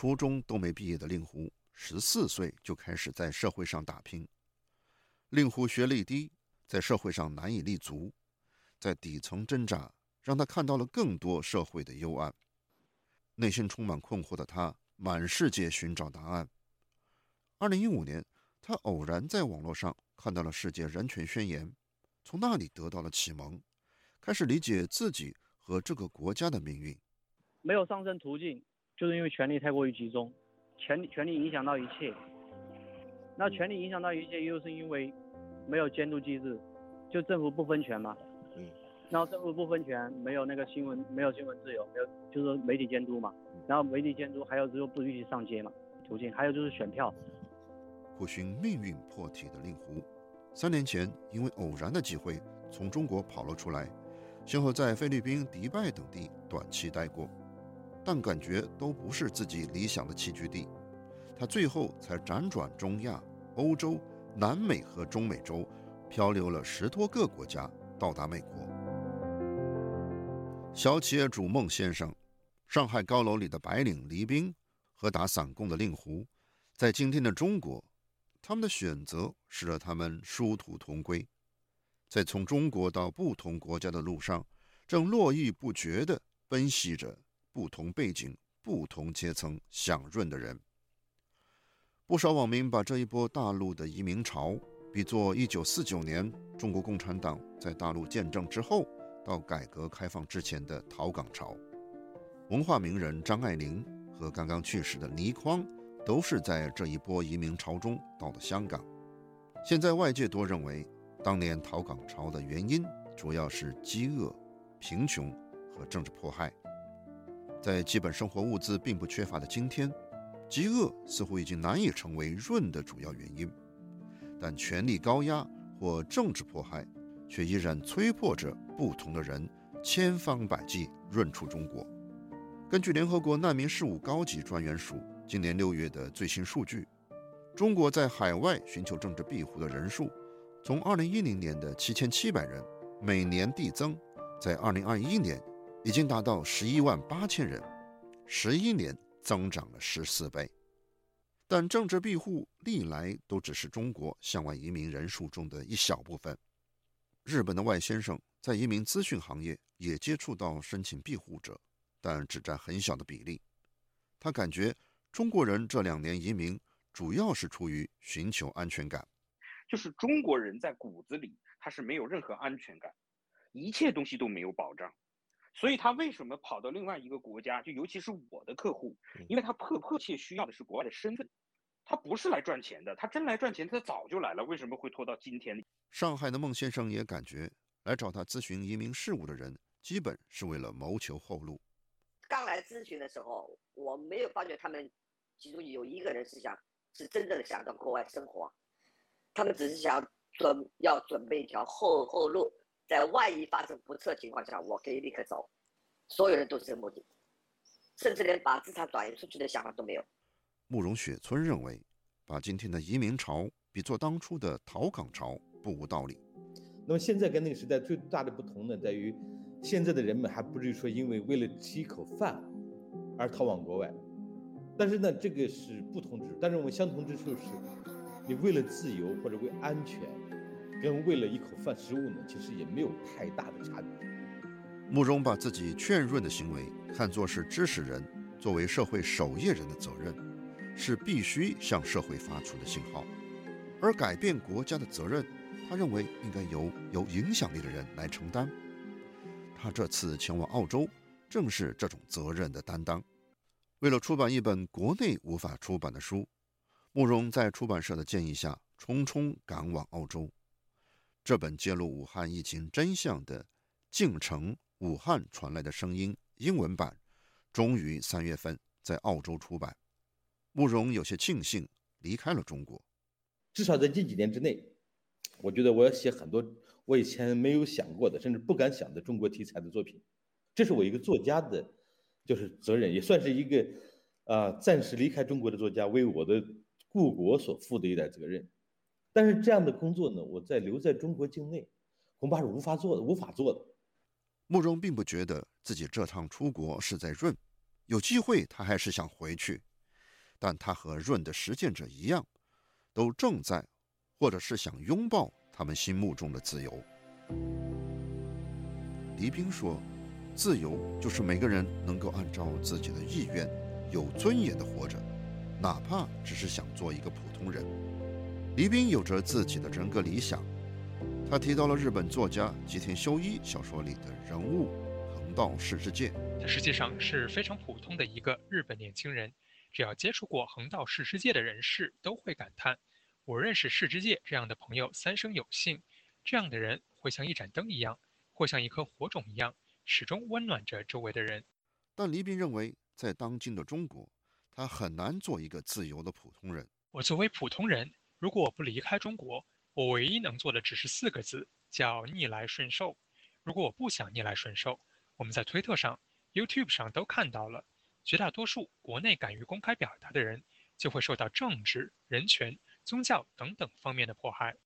初中都没毕业的令狐，十四岁就开始在社会上打拼。令狐学历低，在社会上难以立足，在底层挣扎，让他看到了更多社会的幽暗。内心充满困惑的他，满世界寻找答案。二零一五年，他偶然在网络上看到了《世界人权宣言》，从那里得到了启蒙，开始理解自己和这个国家的命运。没有上升途径，就是因为权力太过于集中，权力权力影响到一切。那权力影响到一切，又是因为没有监督机制，就政府不分权嘛。嗯。然后政府不分权，没有那个新闻，没有新闻自由，没有就是媒体监督嘛。然后媒体监督，还有就是不允许上街嘛，途径，还有就是选票。苦寻命运破体的令狐，三年前因为偶然的机会从中国跑了出来，先后在菲律宾、迪拜等地短期待过，但感觉都不是自己理想的栖居地，他最后才辗转中亚、欧洲、南美和中美洲，漂流了十多个国家，到达美国。小企业主孟先生，上海高楼里的白领黎兵和打散工的令狐，在今天的中国。他们的选择使得他们殊途同归，在从中国到不同国家的路上，正络绎不绝地奔袭着不同背景、不同阶层享润的人。不少网民把这一波大陆的移民潮比作1949年中国共产党在大陆建政之后到改革开放之前的逃港潮。文化名人张爱玲和刚刚去世的倪匡。都是在这一波移民潮中到的香港。现在外界多认为，当年逃港潮的原因主要是饥饿、贫穷和政治迫害。在基本生活物资并不缺乏的今天，饥饿似乎已经难以成为润的主要原因，但权力高压或政治迫害却依然催迫着不同的人千方百计润出中国。根据联合国难民事务高级专员署。今年六月的最新数据，中国在海外寻求政治庇护的人数，从二零一零年的七千七百人每年递增，在二零二一年已经达到十一万八千人，十一年增长了十四倍。但政治庇护历来都只是中国向外移民人数中的一小部分。日本的外先生在移民咨询行业也接触到申请庇护者，但只占很小的比例。他感觉。中国人这两年移民，主要是出于寻求安全感。就是中国人在骨子里，他是没有任何安全感，一切东西都没有保障，所以他为什么跑到另外一个国家？就尤其是我的客户，因为他迫迫切需要的是国外的身份，他不是来赚钱的，他真来赚钱，他早就来了，为什么会拖到今天？上海的孟先生也感觉，来找他咨询移民事务的人，基本是为了谋求后路。刚来咨询的时候，我没有发觉他们其中有一个人是想是真正的想到国外生活，他们只是想准要准备一条后后路，在万一发生不测情况下，我可以立刻走。所有人都是这个目的，甚至连把资产转移出去的想法都没有。慕容雪村认为，把今天的移民潮比作当初的逃港潮不无道理。那么现在跟那个时代最大的不同呢，在于。现在的人们还不至于说因为为了吃一口饭而逃往国外，但是呢，这个是不同之处。但是我们相同之处是，你为了自由或者为安全，跟为了一口饭食物呢，其实也没有太大的差别。慕容把自己劝润的行为看作是知识人作为社会守夜人的责任，是必须向社会发出的信号。而改变国家的责任，他认为应该由有影响力的人来承担。他这次前往澳洲，正是这种责任的担当。为了出版一本国内无法出版的书，慕容在出版社的建议下，匆匆赶往澳洲。这本揭露武汉疫情真相的《进城武汉传来的声音》英文版，终于三月份在澳洲出版。慕容有些庆幸离开了中国，至少在近几年之内，我觉得我要写很多。我以前没有想过的，甚至不敢想的中国题材的作品，这是我一个作家的，就是责任，也算是一个，啊，暂时离开中国的作家为我的故国所负的一点责任。但是这样的工作呢，我在留在中国境内，恐怕是无法做的，无法做的。慕容并不觉得自己这趟出国是在润，有机会他还是想回去，但他和润的实践者一样，都正在，或者是想拥抱他们心目中的自由。黎兵说：“自由就是每个人能够按照自己的意愿，有尊严的活着，哪怕只是想做一个普通人。”黎兵有着自己的人格理想，他提到了日本作家吉田修一小说里的人物横道世之介。他实际上是非常普通的一个日本年轻人，只要接触过横道世之介的人士都会感叹：“我认识世之介这样的朋友三生有幸，这样的人会像一盏灯一样。”或像一颗火种一样，始终温暖着周围的人。但黎斌认为，在当今的中国，他很难做一个自由的普通人。我作为普通人，如果我不离开中国，我唯一能做的只是四个字，叫逆来顺受。如果我不想逆来顺受，我们在推特上、YouTube 上都看到了，绝大多数国内敢于公开表达的人，就会受到政治、人权、宗教等等方面的迫害。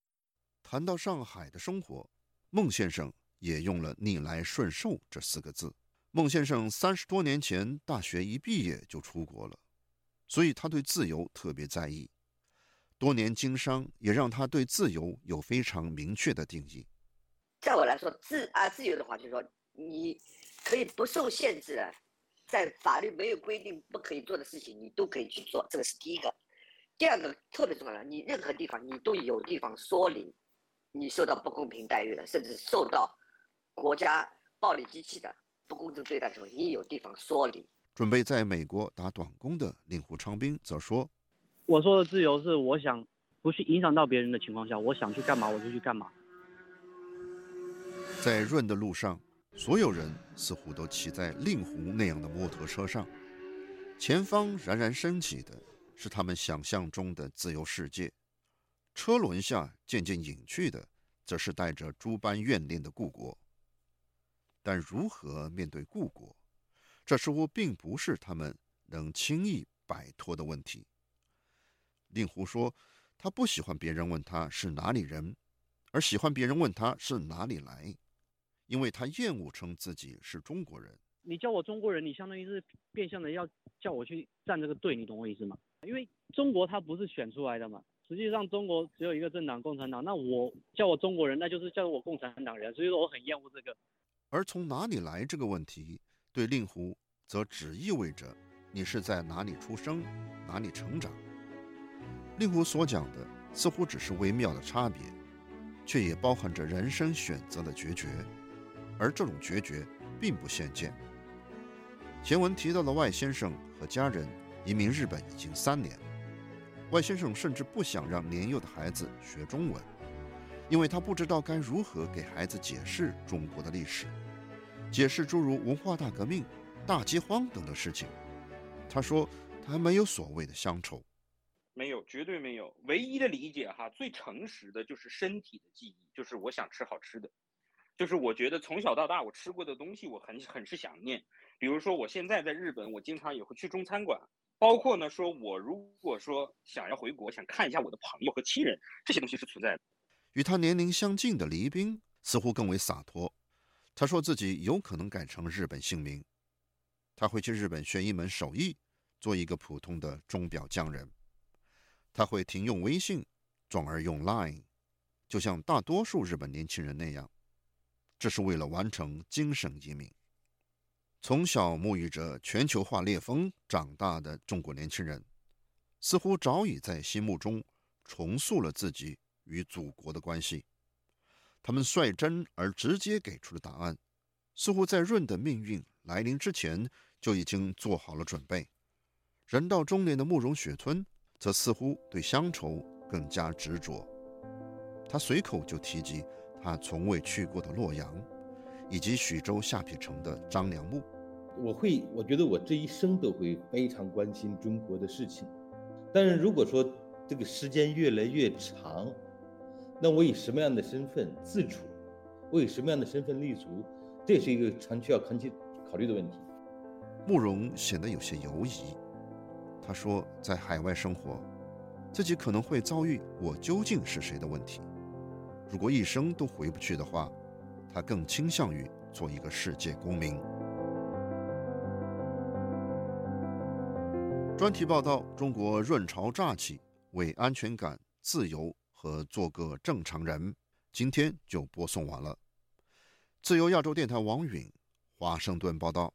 谈到上海的生活，孟先生。也用了“逆来顺受”这四个字。孟先生三十多年前大学一毕业就出国了，所以他对自由特别在意。多年经商也让他对自由有非常明确的定义。在我来说，自啊自由的话，就是说你可以不受限制的，在法律没有规定不可以做的事情，你都可以去做，这个是第一个。第二个特别重要的，你任何地方你都有地方说理，你受到不公平待遇的，甚至受到。国家暴力机器的不公正对待的时候，你有地方说理。准备在美国打短工的令狐昌兵则说：“我说的自由是我想不去影响到别人的情况下，我想去干嘛我就去干嘛。”在润的路上，所有人似乎都骑在令狐那样的摩托车上，前方冉冉升起的是他们想象中的自由世界，车轮下渐渐隐去的，则是带着诸般怨念的故国。但如何面对故国，这似乎并不是他们能轻易摆脱的问题。令狐说，他不喜欢别人问他是哪里人，而喜欢别人问他是哪里来，因为他厌恶称自己是中国人。你叫我中国人，你相当于是变相的要叫我去站这个队，你懂我意思吗？因为中国他不是选出来的嘛，实际上中国只有一个政党共产党，那我叫我中国人，那就是叫我共产党人，所以说我很厌恶这个。而从哪里来这个问题，对令狐则只意味着你是在哪里出生，哪里成长。令狐所讲的似乎只是微妙的差别，却也包含着人生选择的决绝，而这种决绝并不鲜见。前文提到的外先生和家人移民日本已经三年，外先生甚至不想让年幼的孩子学中文，因为他不知道该如何给孩子解释中国的历史。解释诸如文化大革命、大饥荒等的事情，他说他没有所谓的乡愁，没有，绝对没有。唯一的理解哈，最诚实的就是身体的记忆，就是我想吃好吃的，就是我觉得从小到大我吃过的东西，我很很是想念。比如说我现在在日本，我经常也会去中餐馆，包括呢，说我如果说想要回国，想看一下我的朋友和亲人，这些东西是存在的。与他年龄相近的黎兵似乎更为洒脱。他说自己有可能改成日本姓名，他会去日本学一门手艺，做一个普通的钟表匠人。他会停用微信，转而用 Line，就像大多数日本年轻人那样。这是为了完成精神移民。从小沐浴着全球化烈风长大的中国年轻人，似乎早已在心目中重塑了自己与祖国的关系。他们率真而直接给出的答案，似乎在润的命运来临之前就已经做好了准备。人到中年的慕容雪村则似乎对乡愁更加执着。他随口就提及他从未去过的洛阳，以及徐州下邳城的张良墓。我会，我觉得我这一生都会非常关心中国的事情。但是如果说这个时间越来越长，那我以什么样的身份自处？我以什么样的身份立足？这是一个长期要长期考虑的问题。慕容显得有些犹疑。他说，在海外生活，自己可能会遭遇“我究竟是谁”的问题。如果一生都回不去的话，他更倾向于做一个世界公民。专题报道：中国润潮乍起，为安全感、自由和做个正常人。今天就播送完了。自由亚洲电台王允华盛顿报道。